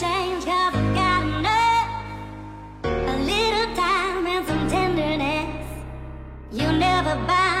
change haven't got enough. A little time and some tenderness. You'll never buy.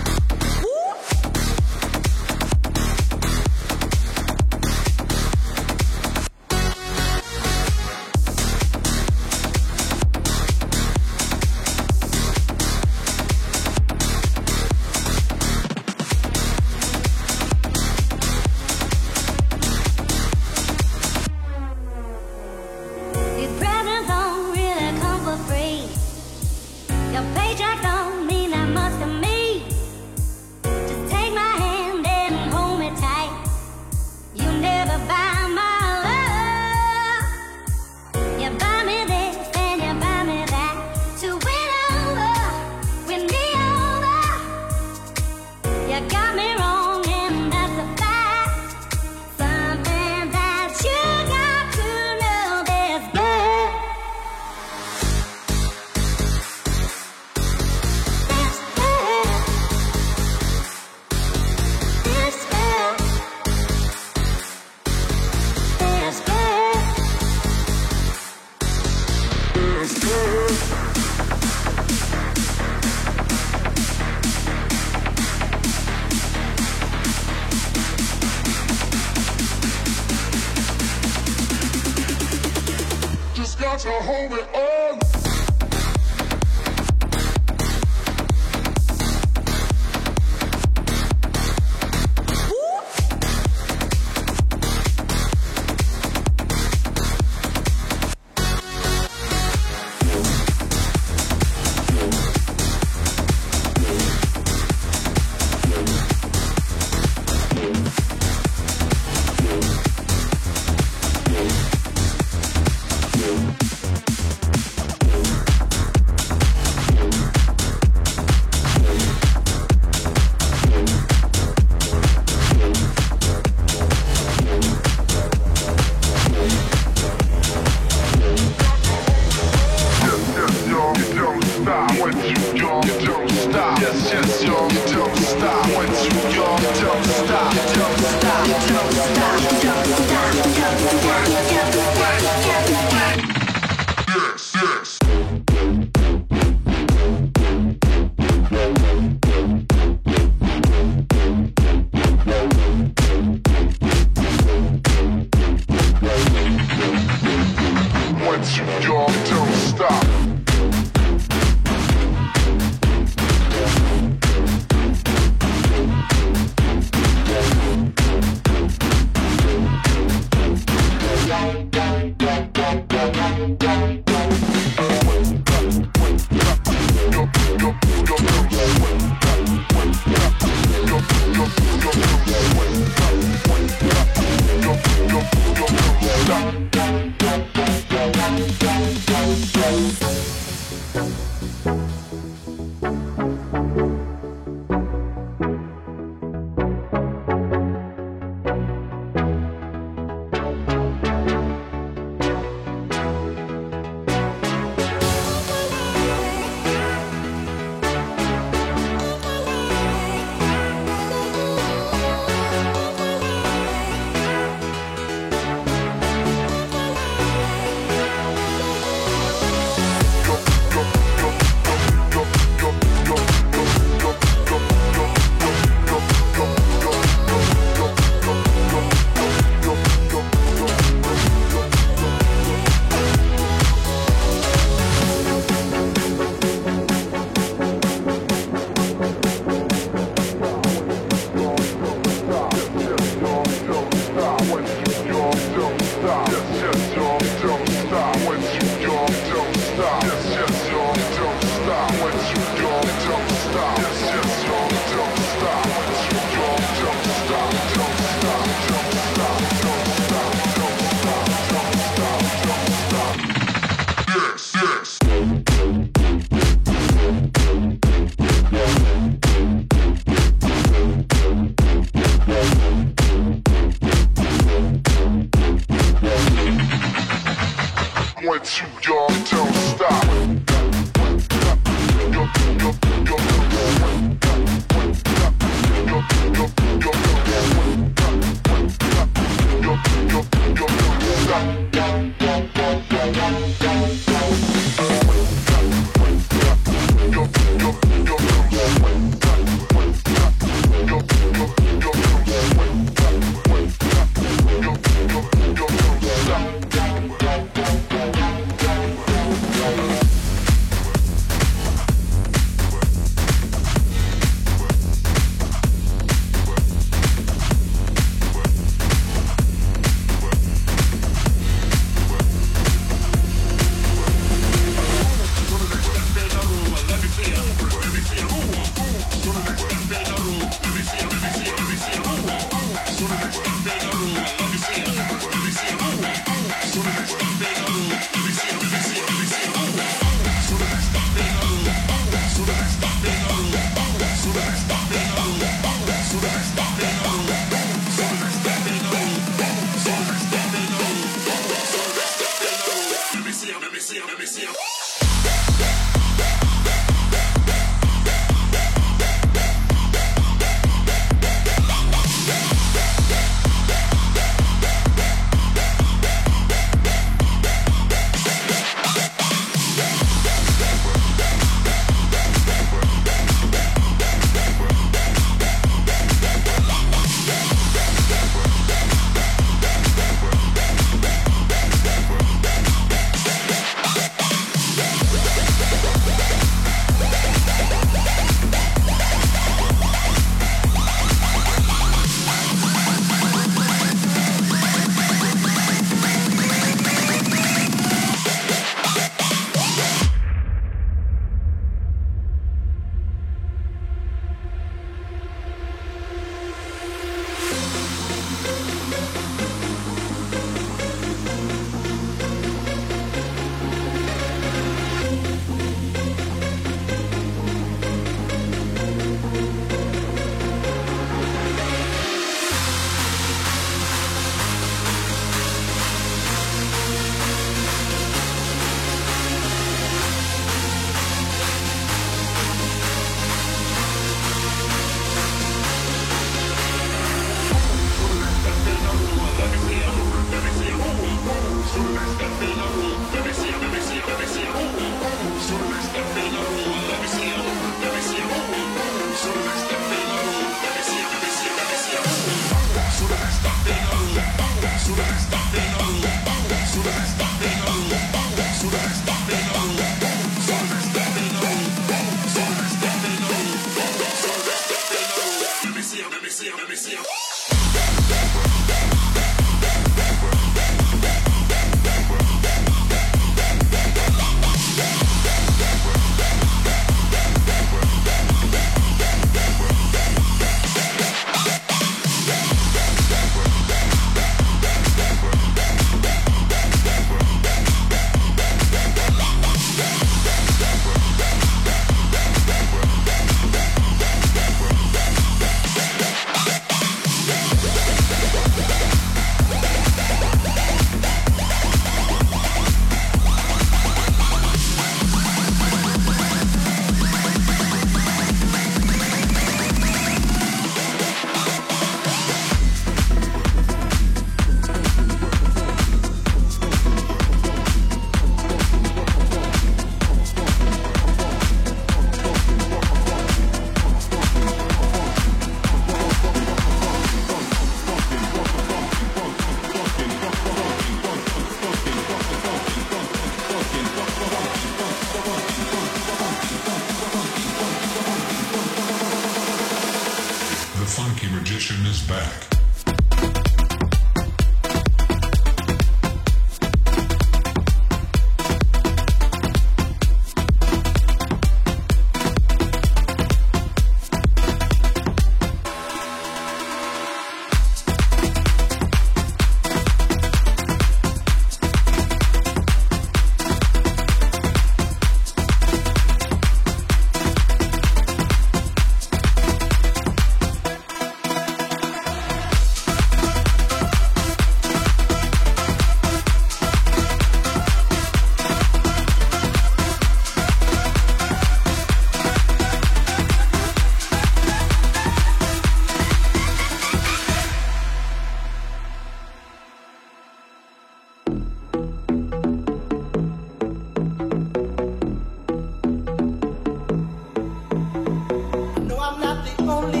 only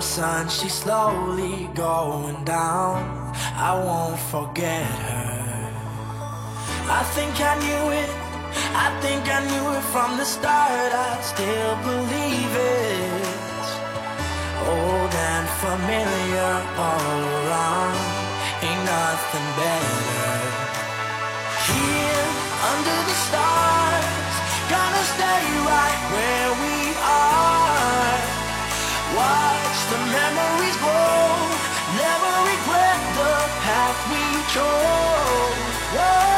Sun, she's slowly going down. I won't forget her. I think I knew it. I think I knew it from the start. I still believe it. Old and familiar all around. Ain't nothing better. Here under the stars, gonna stay right where we are. Watch the memories grow. Never regret the path we chose. Whoa,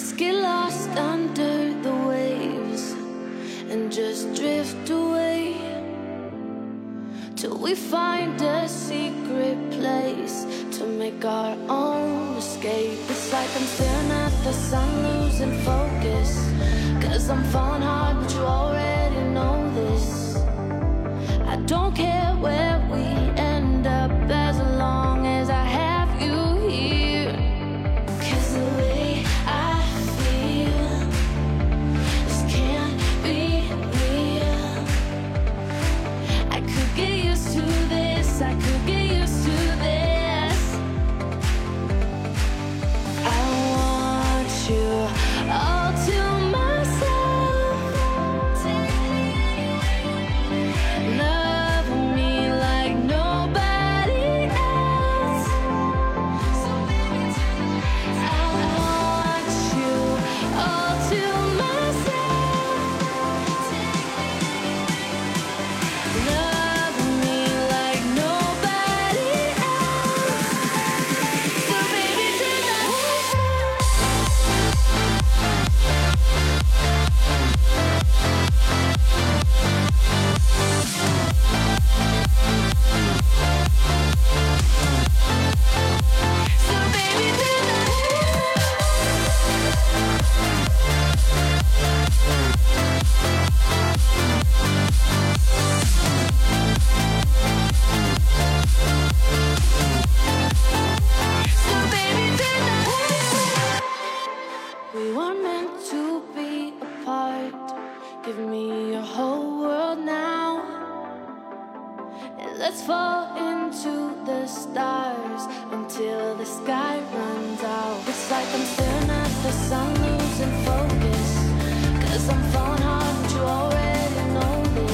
Let's get lost under the waves and just drift away till we find a secret place to make our own escape. It's like I'm staring at the sun, losing focus. Cause I'm falling hard, but you already know this. I don't care where we Let's fall into the stars until the sky runs out. It's like I'm staring at the sun losing focus. Cause I'm falling hard, but you already know this.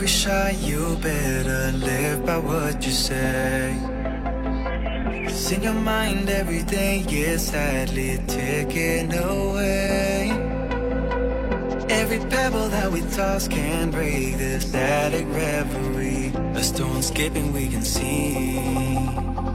be shy, you better live by what you say. It's in your mind every day, is sadly taken away. Every pebble that we toss can break this static reverie. A stone skipping we can see.